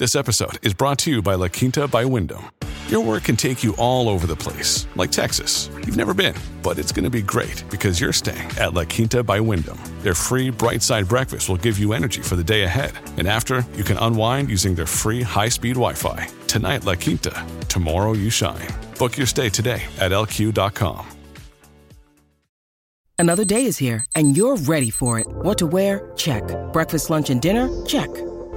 This episode is brought to you by La Quinta by Wyndham. Your work can take you all over the place, like Texas. You've never been, but it's going to be great because you're staying at La Quinta by Wyndham. Their free bright side breakfast will give you energy for the day ahead. And after, you can unwind using their free high speed Wi Fi. Tonight, La Quinta. Tomorrow, you shine. Book your stay today at lq.com. Another day is here, and you're ready for it. What to wear? Check. Breakfast, lunch, and dinner? Check.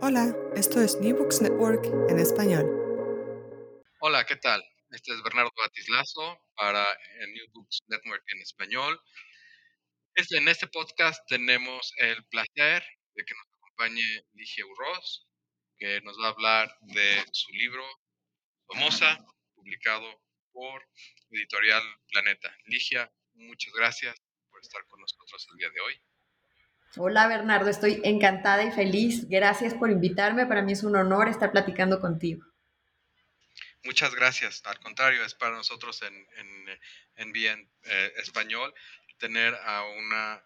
Hola, esto es New Books Network en español. Hola, ¿qué tal? Este es Bernardo Batislazo para el New Books Network en español. Este, en este podcast tenemos el placer de que nos acompañe Ligia Urroz, que nos va a hablar de su libro Famosa, publicado por Editorial Planeta. Ligia, muchas gracias por estar con nosotros el día de hoy. Hola Bernardo, estoy encantada y feliz. Gracias por invitarme. Para mí es un honor estar platicando contigo. Muchas gracias. Al contrario, es para nosotros en, en, en bien eh, español tener a una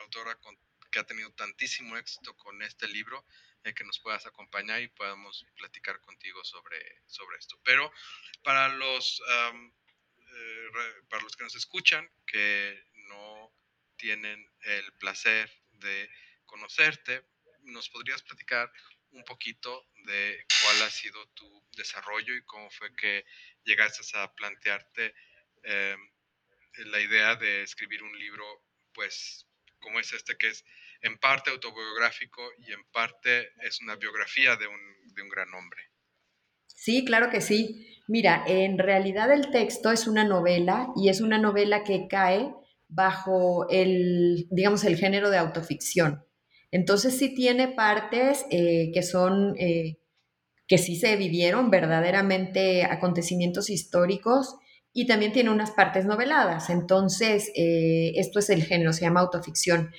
autora con, que ha tenido tantísimo éxito con este libro, eh, que nos puedas acompañar y podamos platicar contigo sobre, sobre esto. Pero para los, eh, para los que nos escuchan, que no tienen el placer de conocerte, ¿nos podrías platicar un poquito de cuál ha sido tu desarrollo y cómo fue que llegaste a plantearte eh, la idea de escribir un libro, pues, como es este, que es en parte autobiográfico y en parte es una biografía de un, de un gran hombre? Sí, claro que sí. Mira, en realidad el texto es una novela y es una novela que cae bajo el, digamos, el género de autoficción. Entonces sí tiene partes eh, que son, eh, que sí se vivieron verdaderamente acontecimientos históricos y también tiene unas partes noveladas. Entonces, eh, esto es el género, se llama autoficción.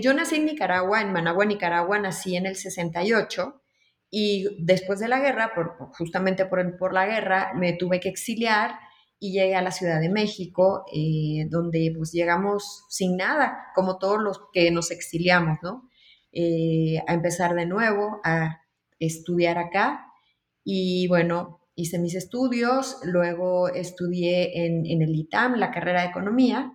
yo nací en Nicaragua, en Managua, Nicaragua, nací en el 68 y después de la guerra, por, justamente por, por la guerra, me tuve que exiliar y llegué a la Ciudad de México, eh, donde pues llegamos sin nada, como todos los que nos exiliamos, ¿no? Eh, a empezar de nuevo, a estudiar acá y bueno, hice mis estudios, luego estudié en, en, el ITAM, la carrera de economía,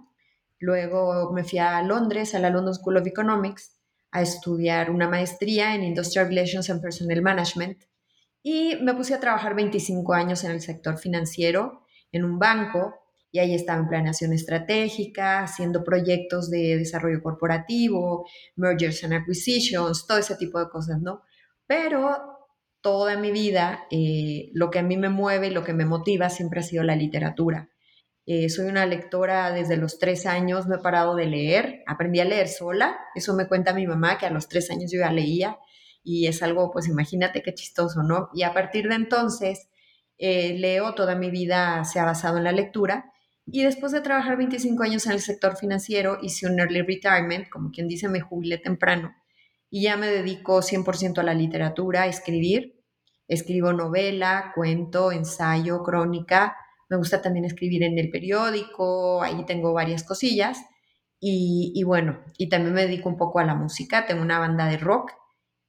luego me fui a Londres, a la London School of Economics, a estudiar una maestría en Industrial Relations and Personnel Management y me puse a trabajar 25 años en el sector financiero en un banco y ahí estaba en planeación estratégica, haciendo proyectos de desarrollo corporativo, mergers and acquisitions, todo ese tipo de cosas, ¿no? Pero toda mi vida, eh, lo que a mí me mueve, lo que me motiva siempre ha sido la literatura. Eh, soy una lectora desde los tres años, no he parado de leer, aprendí a leer sola, eso me cuenta mi mamá, que a los tres años yo ya leía, y es algo, pues imagínate qué chistoso, ¿no? Y a partir de entonces eh, leo, toda mi vida se ha basado en la lectura. Y después de trabajar 25 años en el sector financiero, hice un early retirement, como quien dice, me jubilé temprano. Y ya me dedico 100% a la literatura, a escribir. Escribo novela, cuento, ensayo, crónica. Me gusta también escribir en el periódico, ahí tengo varias cosillas. Y, bueno, y también me dedico un poco a la música. Tengo una banda de rock,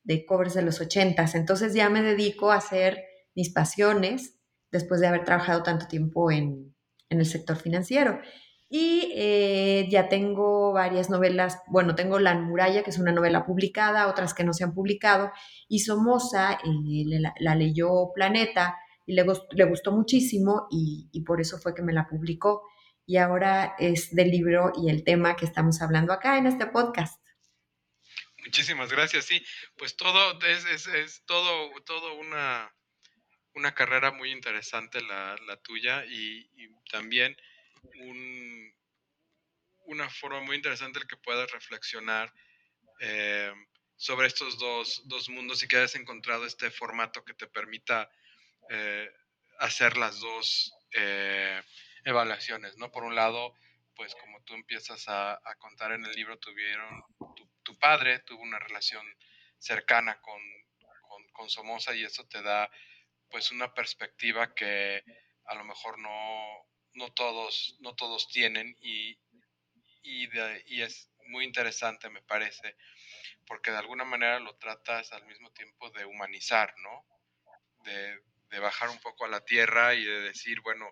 de covers de los 80s. Entonces ya me dedico a hacer mis pasiones después de haber trabajado tanto tiempo en, el sector financiero. Y eh, ya tengo varias novelas, bueno, tengo La Muralla, que es una novela publicada, otras que no se han publicado, y Somoza, eh, la, leyó Planeta, y le, le gustó muchísimo y, y, por eso fue que me la publicó. Y ahora es del libro y el tema que estamos hablando acá en este podcast. Muchísimas gracias, sí, pues todo es, es, es todo, todo una, una carrera muy interesante la, la tuya y, también un, una forma muy interesante el que puedas reflexionar eh, sobre estos dos, dos, mundos y que hayas encontrado este formato que te permita eh, hacer las dos eh, evaluaciones, ¿no? Por un lado, pues como tú empiezas a, contar en el libro, tuvieron, tu, tu, padre tuvo una relación cercana con, con, con Somoza y eso te da pues una perspectiva que a lo mejor no, no todos, no todos tienen y, y, de, y, es muy interesante, me parece, porque de alguna manera lo tratas al mismo tiempo de humanizar, ¿no? De, de bajar un poco a la tierra y de decir, bueno,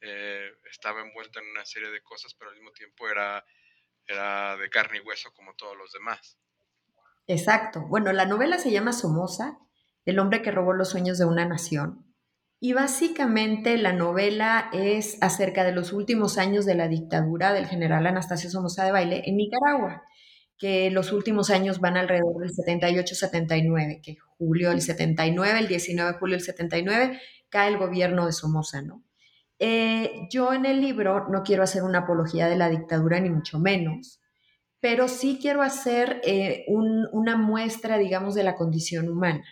eh, estaba envuelta en una serie de cosas, pero al mismo tiempo era, era de carne y hueso como todos los demás. Exacto. Bueno, la novela se llama Somoza, el hombre que robó los sueños de una nación. Y básicamente la novela es acerca de los últimos años de la dictadura del general Anastasio Somoza de Baile en Nicaragua, que los últimos años van alrededor del 78-79, que julio del 79, el 19 de julio del 79, cae el gobierno de Somoza, ¿no? Eh, yo en el libro no quiero hacer una apología de la dictadura, ni mucho menos, pero sí quiero hacer eh, un, una muestra, digamos, de la condición humana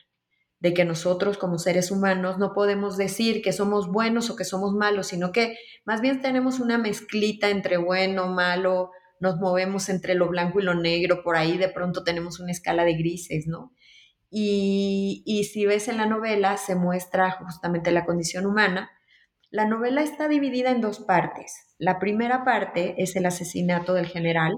de que nosotros como seres humanos no podemos decir que somos buenos o que somos malos, sino que más bien tenemos una mezclita entre bueno, malo, nos movemos entre lo blanco y lo negro, por ahí de pronto tenemos una escala de grises, ¿no? Y, y si ves en la novela se muestra justamente la condición humana. La novela está dividida en dos partes. La primera parte es el asesinato del general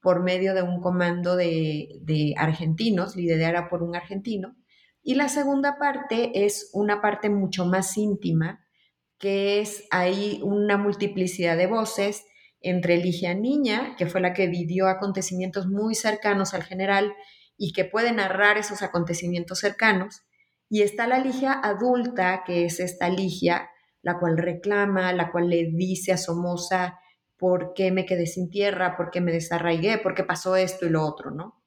por medio de un comando de, de argentinos, liderada por un argentino, y la segunda parte es una parte mucho más íntima, que es ahí una multiplicidad de voces entre Ligia Niña, que fue la que vivió acontecimientos muy cercanos al general y que puede narrar esos acontecimientos cercanos, y está la Ligia adulta, que es esta Ligia, la cual reclama, la cual le dice a Somoza, ¿por qué me quedé sin tierra? ¿Por qué me desarraigué? ¿Por qué pasó esto y lo otro? ¿no?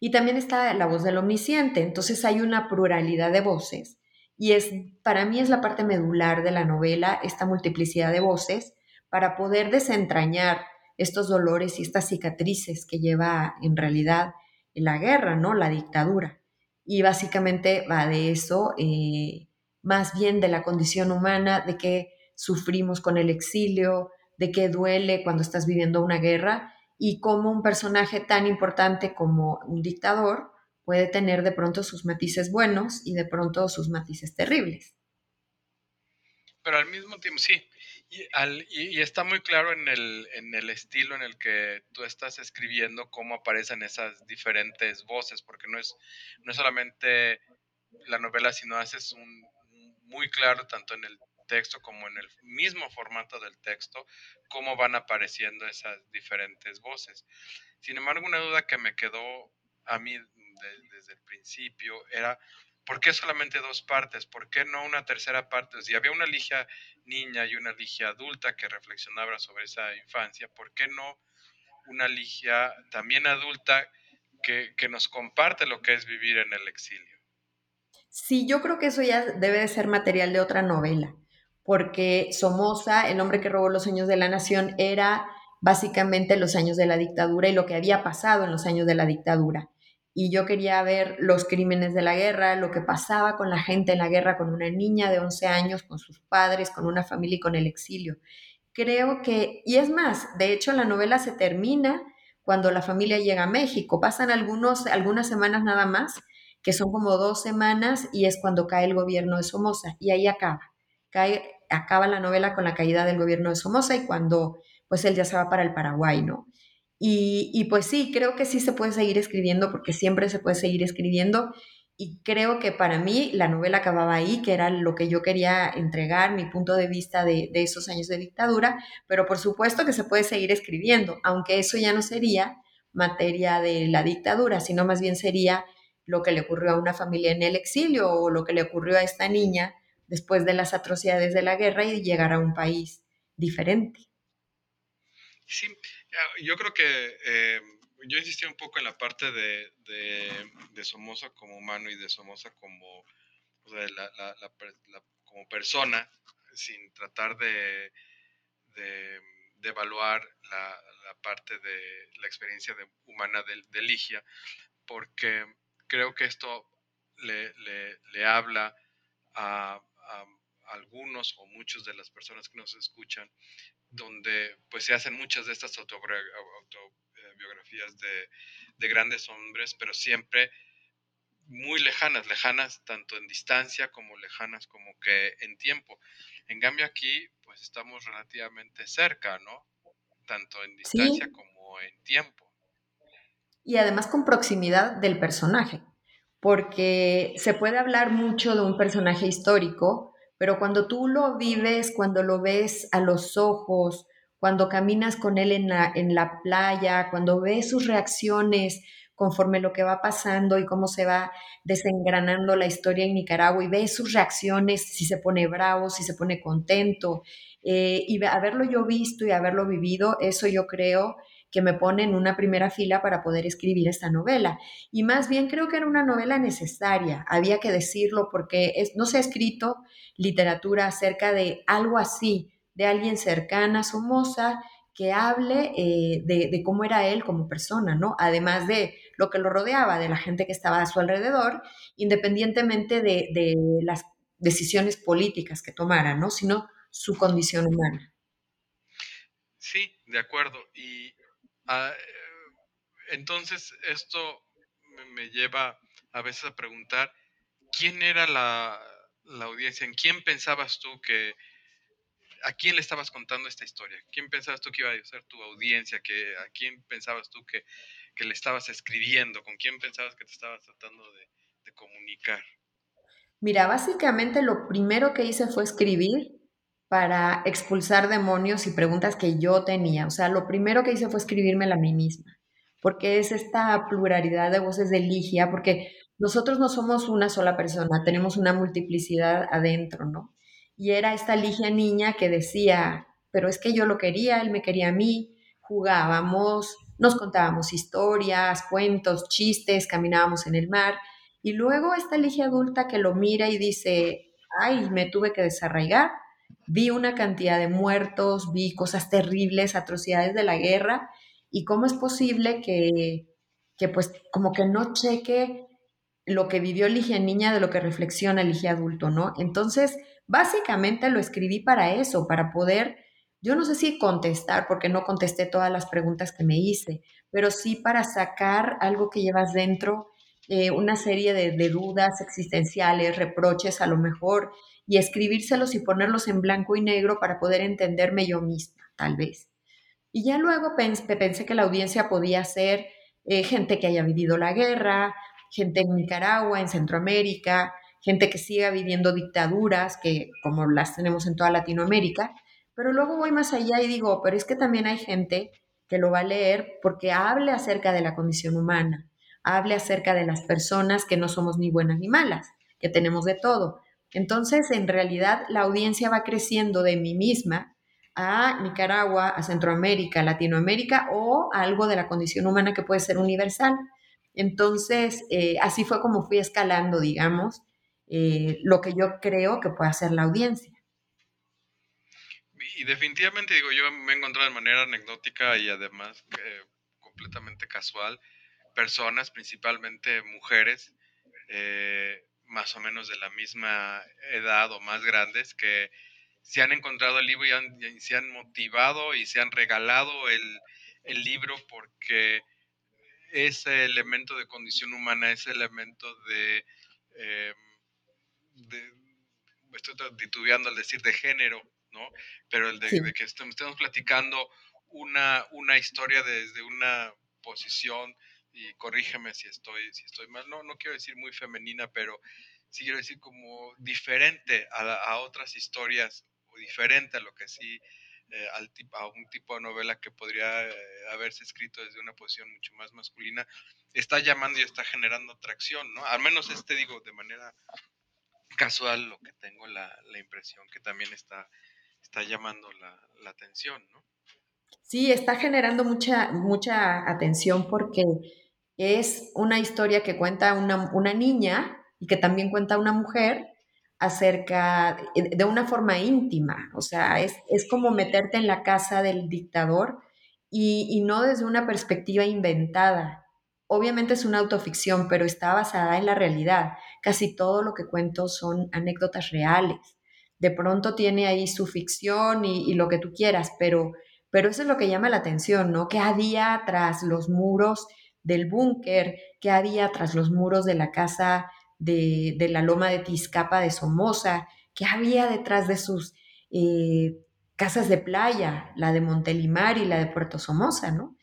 Y también está la voz del omnisciente, entonces hay una pluralidad de voces y es para mí es la parte medular de la novela esta multiplicidad de voces para poder desentrañar estos dolores y estas cicatrices que lleva en realidad la guerra, ¿no? La dictadura. Y básicamente va de eso, eh, más bien de la condición humana, de que sufrimos con el exilio, de que duele cuando estás viviendo una guerra y cómo un personaje tan importante como un dictador puede tener de pronto sus matices buenos y de pronto sus matices terribles. Pero al mismo tiempo, sí, y, está muy claro en el, en el, estilo en el que tú estás escribiendo cómo aparecen esas diferentes voces, porque no es, no es solamente la novela, sino haces un muy claro tanto en el texto como en el mismo formato del texto, cómo van apareciendo esas diferentes voces. Sin embargo, una duda que me quedó a mí de, desde el principio era, ¿por qué solamente dos partes? ¿Por qué no una tercera parte? Si había una ligia niña y una ligia adulta que reflexionaba sobre esa infancia, ¿por qué no una ligia también adulta que, que nos comparte lo que es vivir en el exilio? Sí, yo creo que eso ya debe de ser material de otra novela porque Somoza, el hombre que robó los sueños de la nación, era básicamente los años de la dictadura y lo que había pasado en los años de la dictadura. Y yo quería ver los crímenes de la guerra, lo que pasaba con la gente en la guerra, con una niña de 11 años, con sus padres, con una familia y con el exilio. Creo que, y es más, de hecho la novela se termina cuando la familia llega a México. Pasan algunos, algunas semanas nada más, que son como dos semanas, y es cuando cae el gobierno de Somoza, y ahí acaba. Cae acaba la novela con la caída del gobierno de Somoza y cuando pues él ya se va para el Paraguay, ¿no? Y, y, pues sí, creo que sí se puede seguir escribiendo porque siempre se puede seguir escribiendo y creo que para mí la novela acababa ahí, que era lo que yo quería entregar, mi punto de vista de, de esos años de dictadura, pero por supuesto que se puede seguir escribiendo, aunque eso ya no sería materia de la dictadura, sino más bien sería lo que le ocurrió a una familia en el exilio o lo que le ocurrió a esta niña después de las atrocidades de la guerra y llegar a un país diferente. Sí, yo creo que eh, yo insistí un poco en la parte de, de, Somoza como humano y de Somoza como, como persona, sin tratar de, de, evaluar la, parte de la experiencia humana de, Ligia, porque creo que esto le, le, habla a, a, algunos o muchos de las personas que nos escuchan, donde pues se hacen muchas de estas autobiografías de, de grandes hombres, pero siempre muy lejanas, lejanas tanto en distancia como lejanas como que en tiempo. En cambio aquí, pues estamos relativamente cerca, ¿no? Tanto en distancia como en tiempo. Y además con proximidad del personaje, porque se puede hablar mucho de un personaje histórico, pero cuando tú lo vives, cuando lo ves a los ojos, cuando caminas con él en la, en la playa, cuando ves sus reacciones, conforme lo que va pasando y cómo se va desengranando la historia en Nicaragua y ve sus reacciones, si se pone bravo, si se pone contento. Eh, y haberlo yo visto y haberlo vivido, eso yo creo que me pone en una primera fila para poder escribir esta novela. Y más bien creo que era una novela necesaria, había que decirlo porque no se ha escrito literatura acerca de algo así, de alguien cercana a Somoza que hable eh, de, cómo era él como persona, ¿no? Además de lo que lo rodeaba, de la gente que estaba a su alrededor, independientemente de, las decisiones políticas que tomara, ¿no? Sino su condición humana. Sí, de acuerdo. Y ah, entonces esto me lleva a veces a preguntar, ¿quién era la, la audiencia? ¿En quién pensabas tú que ¿a quién le estabas contando esta historia? ¿Quién pensabas tú que iba a ser tu audiencia? ¿A quién pensabas tú que, le estabas escribiendo? ¿Con quién pensabas que te estabas tratando de, comunicar? Mira, básicamente lo primero que hice fue escribir para expulsar demonios y preguntas que yo tenía. O sea, lo primero que hice fue escribirme a mí misma, porque es esta pluralidad de voces de Ligia, porque nosotros no somos una sola persona, tenemos una multiplicidad adentro, ¿no? y era esta Ligia niña que decía, pero es que yo lo quería, él me quería a mí, jugábamos, nos contábamos historias, cuentos, chistes, caminábamos en el mar, y luego esta Ligia adulta que lo mira y dice, ay, me tuve que desarraigar, vi una cantidad de muertos, vi cosas terribles, atrocidades de la guerra, y cómo es posible que, que pues como que no cheque lo que vivió Ligia niña de lo que reflexiona Ligia adulto, ¿no? Entonces, Básicamente lo escribí para eso, para poder, yo no sé si contestar, porque no contesté todas las preguntas que me hice, pero sí para sacar algo que llevas dentro, eh, una serie de, dudas existenciales, reproches a lo mejor, y escribírselos y ponerlos en blanco y negro para poder entenderme yo misma, tal vez. Y ya luego pensé, que la audiencia podía ser eh, gente que haya vivido la guerra, gente en Nicaragua, en Centroamérica, gente que siga viviendo dictaduras, que como las tenemos en toda Latinoamérica, pero luego voy más allá y digo, pero es que también hay gente que lo va a leer porque hable acerca de la condición humana, hable acerca de las personas que no somos ni buenas ni malas, que tenemos de todo. Entonces, en realidad, la audiencia va creciendo de mí misma a Nicaragua, a Centroamérica, Latinoamérica o algo de la condición humana que puede ser universal. Entonces, eh, así fue como fui escalando, digamos, eh, lo que yo creo que puede hacer la audiencia. Y definitivamente digo, yo me he encontrado de manera anecdótica y además eh, completamente casual personas, principalmente mujeres, eh, más o menos de la misma edad o más grandes, que se han encontrado el libro y, se han motivado y se han regalado el, el libro porque ese elemento de condición humana, ese elemento de estoy titubeando al decir de género, ¿no? Pero el de, que estemos, platicando una, una historia desde una posición, y corrígeme si estoy, si estoy mal, no, no quiero decir muy femenina, pero sí quiero decir como diferente a, otras historias, o diferente a lo que sí, eh, al a un tipo de novela que podría eh, haberse escrito desde una posición mucho más masculina, está llamando y está generando atracción, ¿no? Al menos este digo de manera casual lo que tengo la, la impresión que también está, está llamando la, la, atención, ¿no? Sí, está generando mucha, mucha atención porque es una historia que cuenta una, una niña y que también cuenta una mujer acerca de una forma íntima, o sea, es, es como meterte en la casa del dictador y, y, no desde una perspectiva inventada. Obviamente es una autoficción, pero está basada en la realidad. Casi todo lo que cuento son anécdotas reales. De pronto tiene ahí su ficción y, y lo que tú quieras, pero, pero eso es lo que llama la atención, ¿no? ¿Qué había tras los muros del búnker? ¿Qué había tras los muros de la casa de, de, la loma de Tizcapa de Somoza? ¿Qué había detrás de sus eh, casas de playa, la de Montelimar y la de Puerto Somoza, ¿no?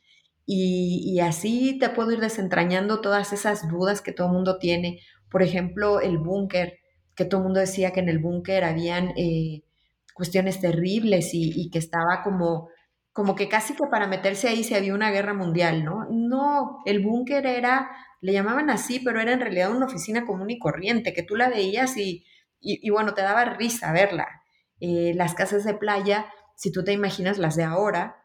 Y, y, así te puedo ir desentrañando todas esas dudas que todo el mundo tiene. Por ejemplo, el búnker, que todo el mundo decía que en el búnker habían eh, cuestiones terribles y, y, que estaba como, como que casi que para meterse ahí se había una guerra mundial, ¿no? No, el búnker era, le llamaban así, pero era en realidad una oficina común y corriente, que tú la veías y, y bueno, te daba risa verla. Eh, las casas de playa, si tú te imaginas las de ahora,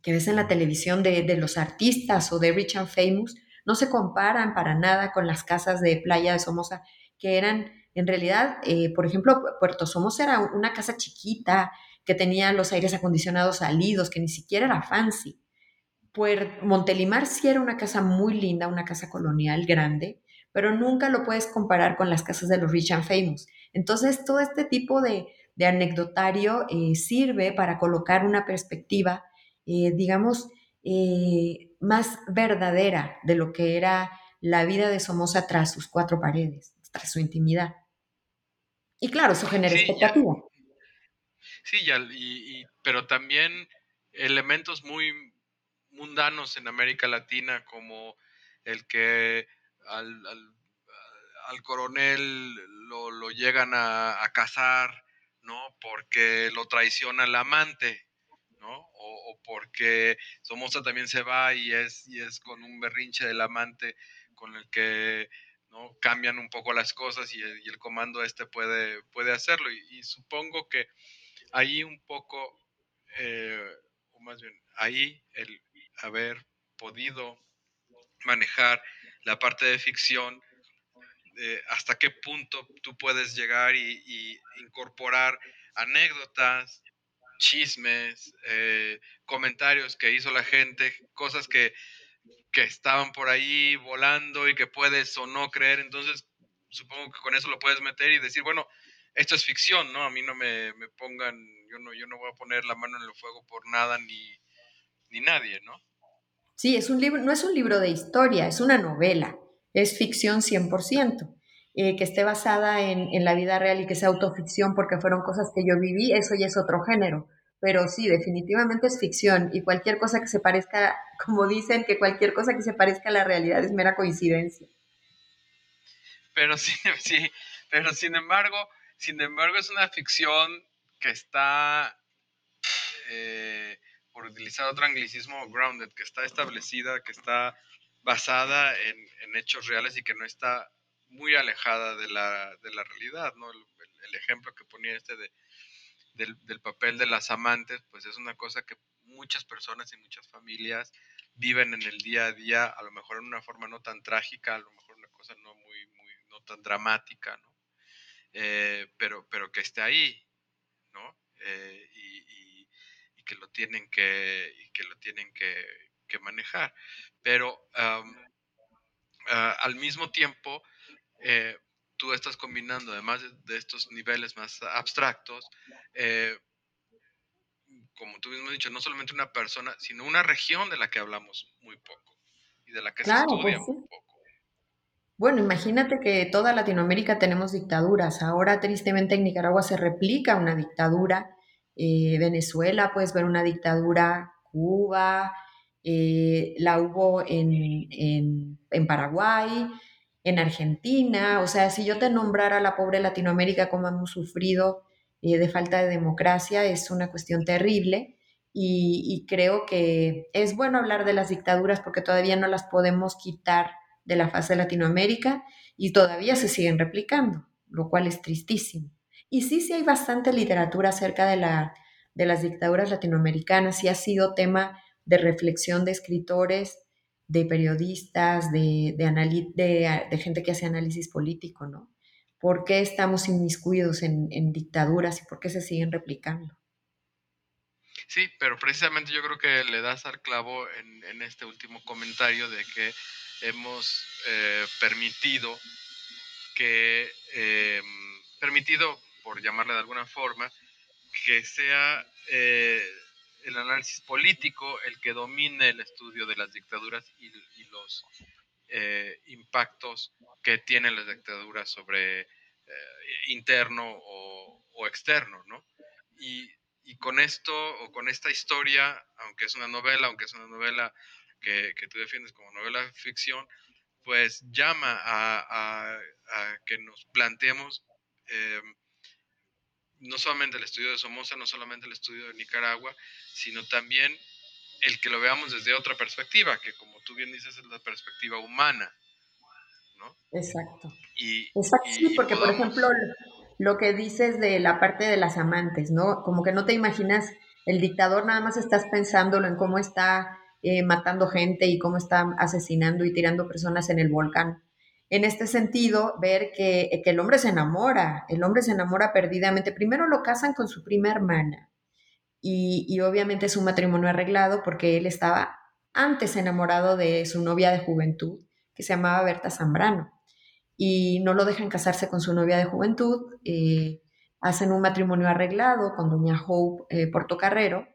que ves en la televisión de, de, los artistas o de Rich and Famous, no se comparan para nada con las casas de playa de Somoza, que eran, en realidad, eh, por ejemplo, Puerto Somoza era una casa chiquita, que tenía los aires acondicionados salidos, que ni siquiera era fancy. Puerto, Montelimar sí era una casa muy linda, una casa colonial grande, pero nunca lo puedes comparar con las casas de los Rich and Famous. Entonces, todo este tipo de, de anecdotario eh, sirve para colocar una perspectiva eh, digamos, eh, más verdadera de lo que era la vida de Somoza tras sus cuatro paredes, tras su intimidad. Y claro, eso genera sí, expectativa. Ya. Sí, y, y, pero también elementos muy mundanos en América Latina, como el que al, al, coronel lo, lo llegan a, a casar, ¿no? Porque lo traiciona el amante, ¿no? O, o, porque Somoza también se va y es, y es con un berrinche del amante con el que ¿no? cambian un poco las cosas y el, comando este puede, puede hacerlo. Y, supongo que ahí un poco, eh, o más bien, ahí el haber podido manejar la parte de ficción, eh, hasta qué punto tú puedes llegar y, y incorporar anécdotas, chismes, eh, comentarios que hizo la gente, cosas que, que, estaban por ahí volando y que puedes o no creer. Entonces, supongo que con eso lo puedes meter y decir, bueno, esto es ficción, ¿no? A mí no me, me pongan, yo no, yo no voy a poner la mano en el fuego por nada ni, ni nadie, ¿no? Sí, es un libro, no es un libro de historia, es una novela, es ficción 100%. Eh, que esté basada en, en, la vida real y que sea autoficción porque fueron cosas que yo viví, eso ya es otro género. Pero sí, definitivamente es ficción y cualquier cosa que se parezca, como dicen, que cualquier cosa que se parezca a la realidad es mera coincidencia. Pero sí, sí, pero sin embargo, sin embargo es una ficción que está, eh, por utilizar otro anglicismo, grounded, que está establecida, que está basada en, en hechos reales y que no está muy alejada de la, de la realidad, ¿no? El, el, ejemplo que ponía este de, del, del, papel de las amantes, pues es una cosa que muchas personas y muchas familias viven en el día a día, a lo mejor en una forma no tan trágica, a lo mejor una cosa no muy, muy, no tan dramática, ¿no? Eh, pero, pero que esté ahí, ¿no? Eh, y, y, y, que lo tienen que, y que lo tienen que, que manejar. Pero um, uh, al mismo tiempo, eh, tú estás combinando, además de, de, estos niveles más abstractos, eh, como tú mismo has dicho, no solamente una persona, sino una región de la que hablamos muy poco y de la que claro, se estudia pues sí. muy poco. Bueno, imagínate que toda Latinoamérica tenemos dictaduras. Ahora, tristemente, en Nicaragua se replica una dictadura. Eh, Venezuela, puedes ver una dictadura. Cuba, eh, la hubo en, en, Paraguay en Argentina, o sea, si yo te nombrara la pobre Latinoamérica como hemos sufrido eh, de falta de democracia, es una cuestión terrible y, creo que es bueno hablar de las dictaduras porque todavía no las podemos quitar de la faz de Latinoamérica y todavía se siguen replicando. lo cual es tristísimo. Y sí, sí hay bastante literatura acerca de, la, de las dictaduras latinoamericanas, sí ha sido tema de reflexión de escritores, de periodistas, de, de, gente que hace análisis político, ¿no? ¿Por qué estamos inmiscuidos en, en dictaduras y por qué se siguen replicando? Sí, pero precisamente yo creo que le das al clavo en este último comentario de que hemos eh, permitido que, eh, permitido, por llamarle de alguna forma, que sea eh, el análisis político el que domine el estudio de las dictaduras y, los impactos que tienen las dictaduras sobre interno o, o, externo, ¿no? Y, y con esto o con esta historia, aunque es una novela, aunque es una novela que, tú defiendes como novela ficción, pues llama a, que nos planteemos em, no solamente el estudio de Somoza, no solamente el estudio de Nicaragua, sino también el que lo veamos desde otra perspectiva, que como tú bien dices es la perspectiva humana. ¿no? Exacto. Y, Exacto, sí, porque por ejemplo lo que dices de la parte de las amantes, ¿no? Como que no te imaginas el dictador, nada más estás pensándolo en cómo está eh, matando gente y cómo está asesinando y tirando personas en el volcán. En este sentido, ver que, el hombre se enamora, el hombre se enamora perdidamente. Primero lo casan con su prima hermana y, y obviamente es un matrimonio arreglado porque él estaba antes enamorado de su novia de juventud, que se llamaba Berta Zambrano, y no lo dejan casarse con su novia de juventud. Eh, hacen un matrimonio arreglado con doña Hope eh, Portocarrero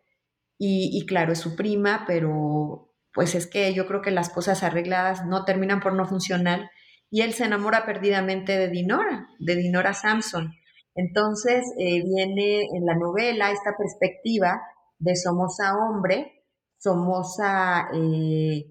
y, claro, es su prima, pero pues es que yo creo que las cosas arregladas no terminan por no funcionar y él se enamora perdidamente de Dinora, de Dinora Samson. Entonces eh, viene en la novela esta perspectiva de Somoza hombre, Somoza eh,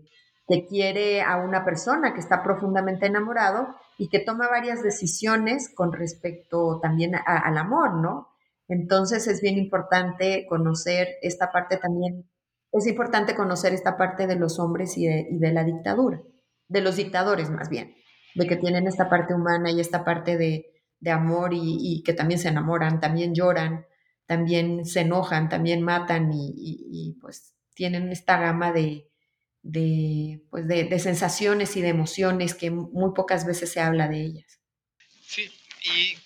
que quiere a una persona que está profundamente enamorado y que toma varias decisiones con respecto también al amor, ¿no? Entonces es bien importante conocer esta parte también, es importante conocer esta parte de los hombres y de, la dictadura, de los dictadores más bien, de que tienen esta parte humana y esta parte de, amor y, que también se enamoran, también lloran, también se enojan, también matan y, pues tienen esta gama de, pues de, de, sensaciones y de emociones que muy pocas veces se habla de ellas. Sí, ¿y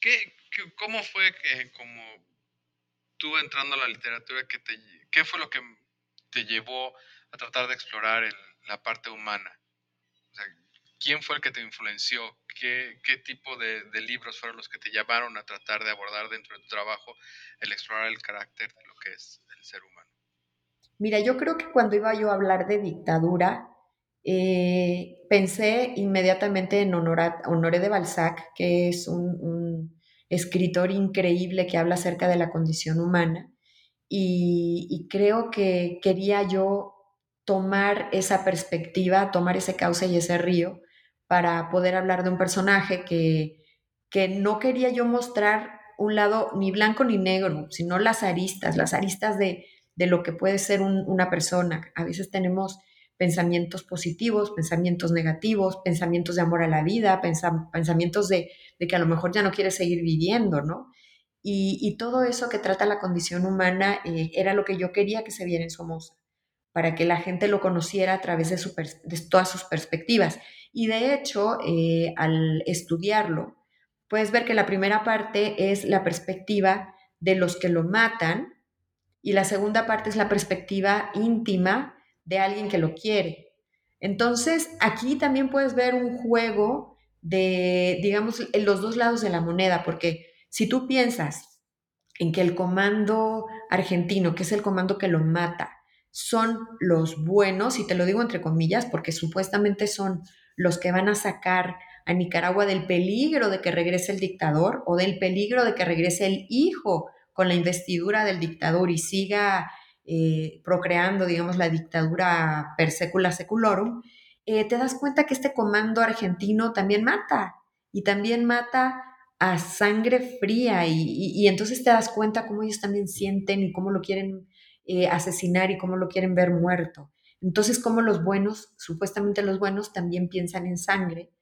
qué, ¿Cómo fue que como tú entrando a la literatura, que te, qué fue lo que te llevó a tratar de explorar la parte humana? ¿Quién fue el que te influenció? ¿Qué, qué tipo de, libros fueron los que te llevaron a tratar de abordar dentro de tu trabajo el explorar el carácter de lo que es el ser humano? Mira, yo creo que cuando iba yo a hablar de dictadura, eh, pensé inmediatamente en Honoré de Balzac, que es un escritor increíble que habla acerca de la condición humana y, creo que quería yo tomar esa perspectiva, tomar ese cauce y ese río para poder hablar de un personaje que, que no quería yo mostrar un lado ni blanco ni negro, sino las aristas, las aristas de, de lo que puede ser una persona. A veces tenemos pensamientos positivos, pensamientos negativos, pensamientos de amor a la vida, pensamientos de, que a lo mejor ya no quieres seguir viviendo, ¿no? Y, todo eso que trata la condición humana eh, era lo que yo quería que se viera en Somoza, para que la gente lo conociera a través de, todas sus perspectivas. Y de hecho, eh, al estudiarlo, puedes ver que la primera parte es la perspectiva de los que lo matan y la segunda parte es la perspectiva íntima de alguien que lo quiere. Entonces, aquí también puedes ver un juego de, digamos, los dos lados de la moneda, porque si tú piensas en que el comando argentino, que es el comando que lo mata, son los buenos, y te lo digo entre comillas, porque supuestamente son los que van a sacar a Nicaragua del peligro de que regrese el dictador o del peligro de que regrese el hijo con la investidura del dictador y siga eh, procreando, digamos, la dictadura per secula seculorum, eh, te das cuenta que este comando argentino también mata y también mata a sangre fría y, entonces te das cuenta cómo ellos también sienten y cómo lo quieren eh, asesinar y cómo lo quieren ver muerto. Entonces, como los buenos, supuestamente los buenos, también piensan en sangre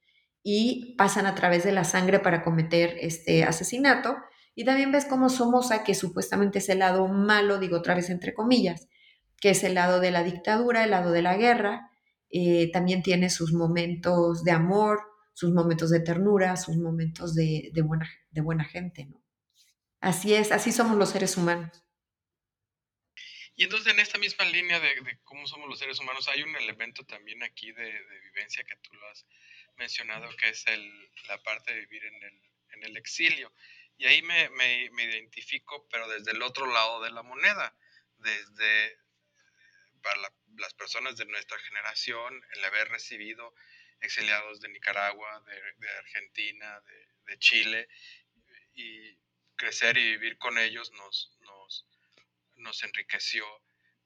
y pasan a través de la sangre para cometer este asesinato. Y también ves cómo Somoza, que supuestamente es el lado malo, digo otra vez entre comillas, que es el lado de la dictadura, el lado de la guerra, eh, también tiene sus momentos de amor, sus momentos de ternura, sus momentos de, buena, de buena gente, ¿no? Así es, así somos los seres humanos. Y entonces en esta misma línea de, cómo somos los seres humanos, hay un elemento también aquí de, vivencia que tú lo has mencionado, que es el, la parte de vivir en el, en el exilio. Y ahí me, me, me, identifico, pero desde el otro lado de la moneda, desde para las personas de nuestra generación, el haber recibido exiliados de Nicaragua, de, Argentina, de, Chile, y crecer y vivir con ellos nos, nos, nos enriqueció,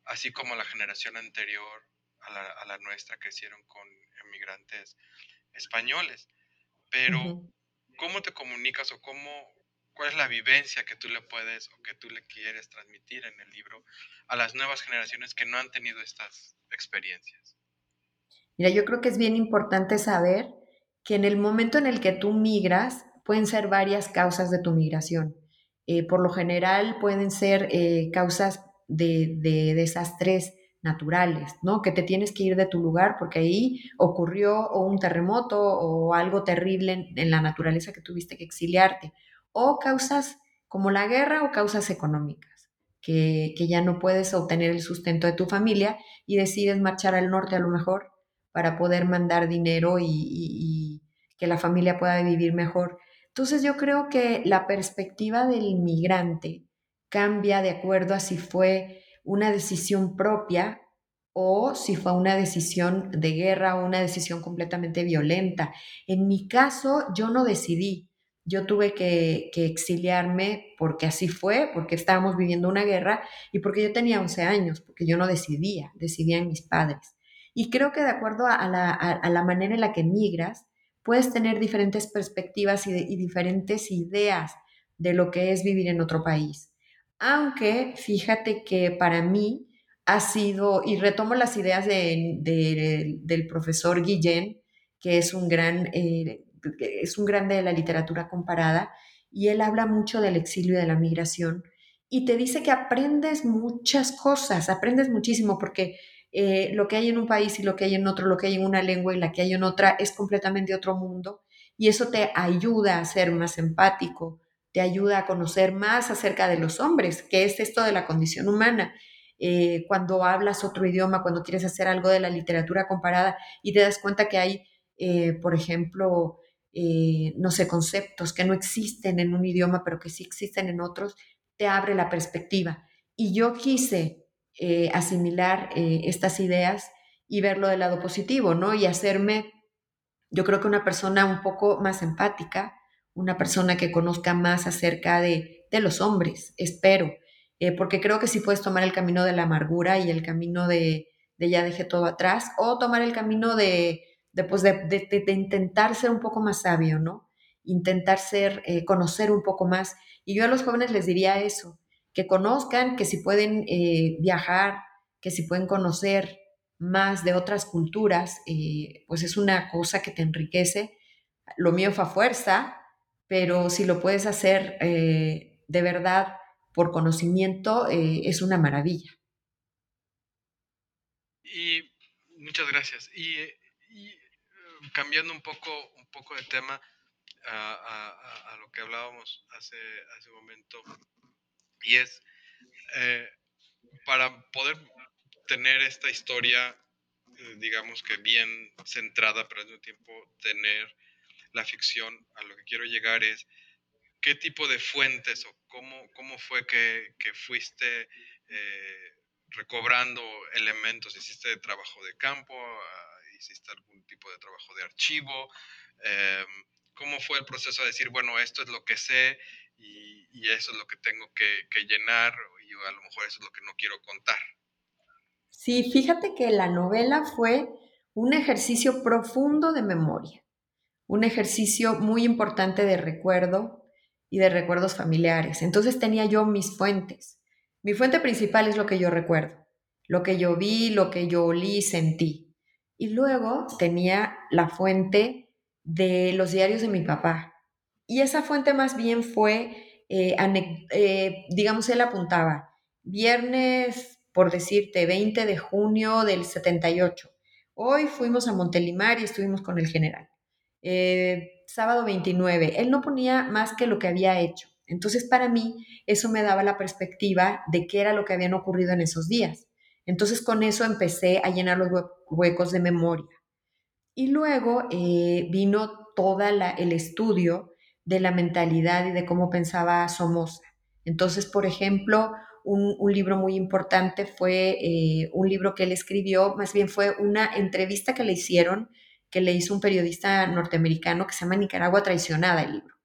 así como la generación anterior a la, a la nuestra crecieron con emigrantes españoles. Pero, ¿cómo te comunicas o cómo, cuál es la vivencia que tú le puedes o que tú le quieres transmitir en el libro a las nuevas generaciones que no han tenido estas experiencias? Mira, yo creo que es bien importante saber que en el momento en el que tú migras, pueden ser varias causas de tu migración. Eh, por lo general pueden ser eh, causas de, desastres naturales, ¿no? Que te tienes que ir de tu lugar porque ahí ocurrió un terremoto o algo terrible en, la naturaleza que tuviste que exiliarte. O causas como la guerra o causas económicas, que, que ya no puedes obtener el sustento de tu familia y decides marchar al norte a lo mejor para poder mandar dinero y, que la familia pueda vivir mejor. Entonces yo creo que la perspectiva del inmigrante cambia de acuerdo a si fue una decisión propia o si fue una decisión de guerra o una decisión completamente violenta. En mi caso, yo no decidí. Yo tuve que, exiliarme porque así fue, porque estábamos viviendo una guerra y porque yo tenía 11 años, porque yo no decidía, decidían mis padres. Y creo que de acuerdo a la, manera en la que migras, puedes tener diferentes perspectivas y, diferentes ideas de lo que es vivir en otro país. Aunque fíjate que para mí ha sido, y retomo las ideas del profesor Guillén, que es un gran, eh, es un grande de la literatura comparada, y él habla mucho del exilio y de la migración, y te dice que aprendes muchas cosas, aprendes muchísimo, porque eh, lo que hay en un país y lo que hay en otro, lo que hay en una lengua y la que hay en otra es completamente otro mundo y eso te ayuda a ser más empático, te ayuda a conocer más acerca de los hombres, que es esto de la condición humana. Eh, cuando hablas otro idioma, cuando quieres hacer algo de la literatura comparada y te das cuenta que hay, eh, por ejemplo, no sé, conceptos que no existen en un idioma, pero que sí existen en otros, te abre la perspectiva. Y yo quise eh, asimilar eh, estas ideas y verlo del lado positivo, ¿no? Y hacerme, yo creo que una persona un poco más empática, una persona que conozca más acerca de, los hombres, espero, eh, porque creo que si puedes tomar el camino de la amargura y el camino de, ya dejé todo atrás, o tomar el camino de, pues, de, de, intentar ser un poco más sabio, ¿no? Intentar ser, conocer un poco más. Y yo a los jóvenes les diría eso, que conozcan, que si pueden eh, viajar, que si pueden conocer más de otras culturas, eh, pues es una cosa que te enriquece. Lo mío fue a fuerza, pero si lo puedes hacer eh, de verdad por conocimiento, es una maravilla. Y muchas gracias. Y, cambiando un poco, un poco de tema a, lo que hablábamos hace, hace un momento, y es eh, para poder tener esta historia, eh, digamos que bien centrada, pero al mismo tiempo tener la ficción, a lo que quiero llegar es qué tipo de fuentes o cómo, cómo fue que, que fuiste eh, recobrando elementos, hiciste trabajo de campo, hiciste algún tipo de trabajo de archivo, em, cómo fue el proceso de decir, bueno, esto es lo que sé y, eso es lo que tengo que, llenar y a lo mejor eso es lo que no quiero contar. Sí, fíjate que la novela fue un ejercicio profundo de memoria, un ejercicio muy importante de recuerdo y de recuerdos familiares. Entonces tenía yo mis fuentes. Mi fuente principal es lo que yo recuerdo, lo que yo vi, lo que yo olí, sentí. Y luego tenía la fuente de los diarios de mi papá. Y esa fuente más bien fue, eh, eh, digamos, él apuntaba, viernes, por decirte, 20 de junio del 78. Hoy fuimos a Montelimar y estuvimos con el general. Eh, sábado 29. Él no ponía más que lo que había hecho. Entonces, para mí, eso me daba la perspectiva de qué era lo que habían ocurrido en esos días. Entonces, con eso empecé a llenar los de memoria. Y luego eh, vino todo el estudio de la mentalidad y de cómo pensaba Somoza. Entonces, por ejemplo, un, libro muy importante fue eh, un libro que él escribió, más bien fue una entrevista que le hicieron, que le hizo un periodista norteamericano que se llama Nicaragua Traicionada, el libro.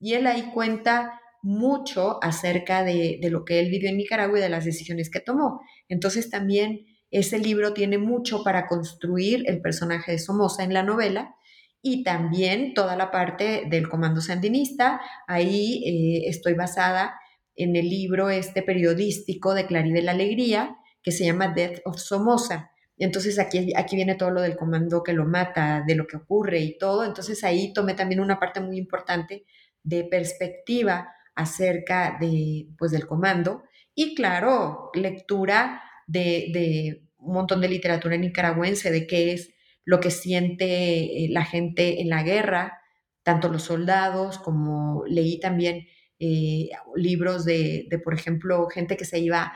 Y él ahí cuenta mucho acerca de, de lo que él vivió en Nicaragua y de las decisiones que tomó. Entonces también ese libro tiene mucho para construir el personaje de Somoza en la novela y también toda la parte del comando sandinista. Ahí eh, estoy basada en el libro este periodístico de Claribel Alegría que se llama Death of Somoza. Entonces aquí, aquí viene todo lo del comando que lo mata, de lo que ocurre y todo. Entonces ahí tomé también una parte muy importante de perspectiva acerca de, pues, del comando y claro, lectura de, un montón de literatura nicaragüense de qué es lo que siente eh, la gente en la guerra, tanto los soldados como leí también eh, libros de, por ejemplo, gente que se iba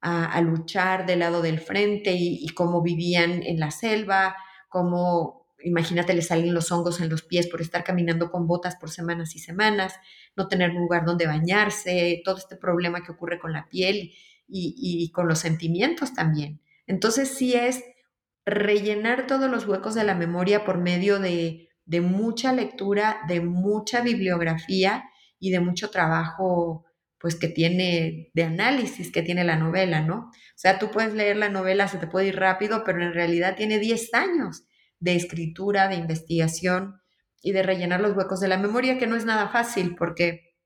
a, luchar del lado del frente y, cómo vivían en la selva, cómo, imagínate, le salen los hongos en los pies por estar caminando con botas por semanas y semanas, no tener un lugar donde bañarse, todo este problema que ocurre con la piel y, con los sentimientos también. Entonces sí es rellenar todos los huecos de la memoria por medio de, mucha lectura, de mucha bibliografía y de mucho trabajo pues que tiene de análisis que tiene la novela, ¿no? O sea, tú puedes leer la novela, se te puede ir rápido, pero en realidad tiene 10 años de escritura, de investigación y de rellenar los huecos de la memoria, que no es nada fácil porque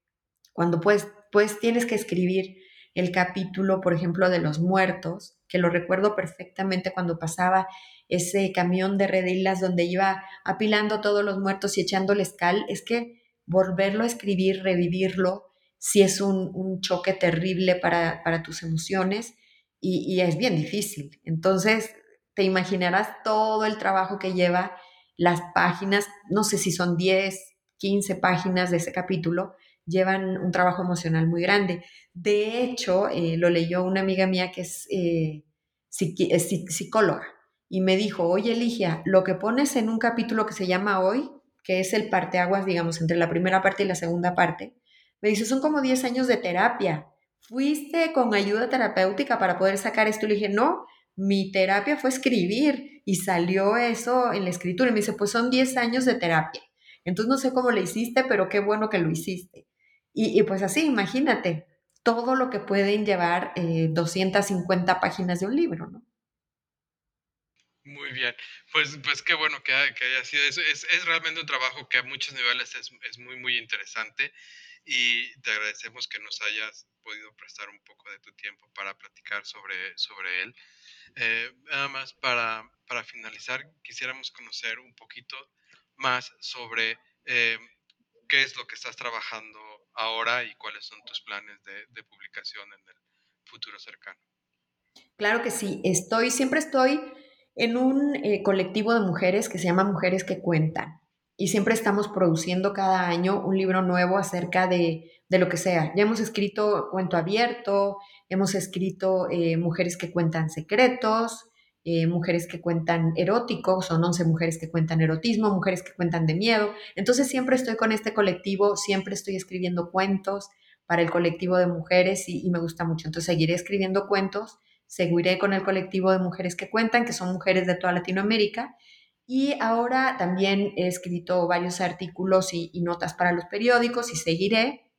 cuando pues, pues tienes que escribir el capítulo, por ejemplo, de los muertos, que lo recuerdo perfectamente cuando pasaba ese camión de redilas donde iba apilando todos los muertos y echándoles cal, es que volverlo a escribir, revivirlo, sí es un, choque terrible para, tus emociones y, y, es bien difícil. Entonces, te imaginarás todo el trabajo que lleva las páginas, no sé si son 10, 15 páginas de ese capítulo, llevan un trabajo emocional muy grande. De hecho, eh, lo leyó una amiga mía que es, eh, psicóloga y me dijo, oye Eligia, lo que pones en un capítulo que se llama Hoy, que es el parteaguas, digamos, entre la primera parte y la segunda parte, me dice, son como 10 años de terapia. ¿Fuiste con ayuda terapéutica para poder sacar esto? Y le dije, no, mi terapia fue escribir y salió eso en la escritura. Y me dice, pues son 10 años de terapia. Entonces no sé cómo le hiciste, pero qué bueno que lo hiciste. Y, pues así, imagínate, todo lo que pueden llevar 250 eh, páginas de un libro, ¿no? Muy bien, pues, pues qué bueno que, haya sido eso. Es, realmente un trabajo que a muchos niveles es, muy, muy interesante y te agradecemos que nos hayas podido prestar un poco de tu tiempo para platicar sobre, sobre él. Eh, nada más para, para, finalizar, quisiéramos conocer un poquito más sobre eh, qué es lo que estás trabajando ahora y cuáles son tus planes de, publicación en el futuro cercano. Claro que sí, estoy, siempre estoy en un eh, colectivo de mujeres que se llama Mujeres que Cuentan y siempre estamos produciendo cada año un libro nuevo acerca de, lo que sea. Ya hemos escrito Cuento Abierto, hemos escrito eh, Mujeres que Cuentan Secretos, eh, mujeres que cuentan erótico, son 11 mujeres que cuentan erotismo, mujeres que cuentan de miedo. Entonces siempre estoy con este colectivo, siempre estoy escribiendo cuentos para el colectivo de mujeres y, me gusta mucho. Entonces seguiré escribiendo cuentos, seguiré con el colectivo de mujeres que cuentan, que son mujeres de toda Latinoamérica. Y ahora también he escrito varios artículos y, notas para los periódicos y seguiré.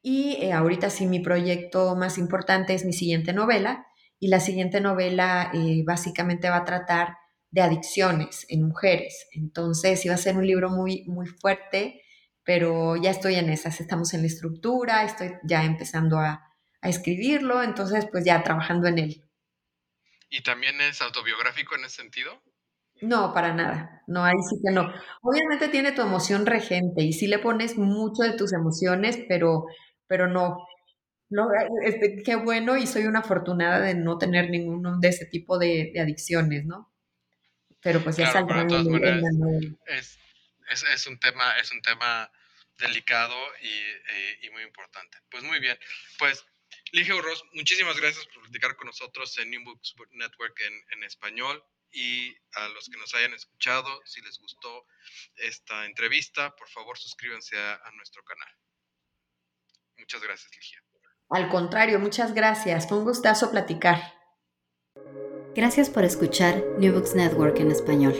Y eh, ahorita sí mi proyecto más importante es mi siguiente novela, y la siguiente novela eh, básicamente va a tratar de adicciones en mujeres. Entonces iba a ser un libro muy, muy fuerte, pero ya estoy en esas, estamos en la estructura, estoy ya empezando a, a escribirlo, entonces pues ya trabajando en él. ¿Y también es autobiográfico en ese sentido? No, para nada. No, ahí sí que no. Obviamente tiene tu emoción regente y sí le pones mucho de tus emociones, pero, pero no. No, este, qué bueno y soy una afortunada de no tener ninguno de ese tipo de, de adicciones, ¿no? Pero pues ya Claro, de todas maneras es, es, es un tema, es un tema delicado y, eh, y muy importante. Pues muy bien. Pues, Ligia Urroz, muchísimas gracias por platicar con nosotros en New Books Network en, en español. Y a los que nos hayan escuchado, si les gustó esta entrevista, por favor suscríbanse a, a nuestro canal. Muchas gracias, Ligia. Al contrario, muchas gracias. Fue un gustazo platicar. Gracias por escuchar New Books Network en español.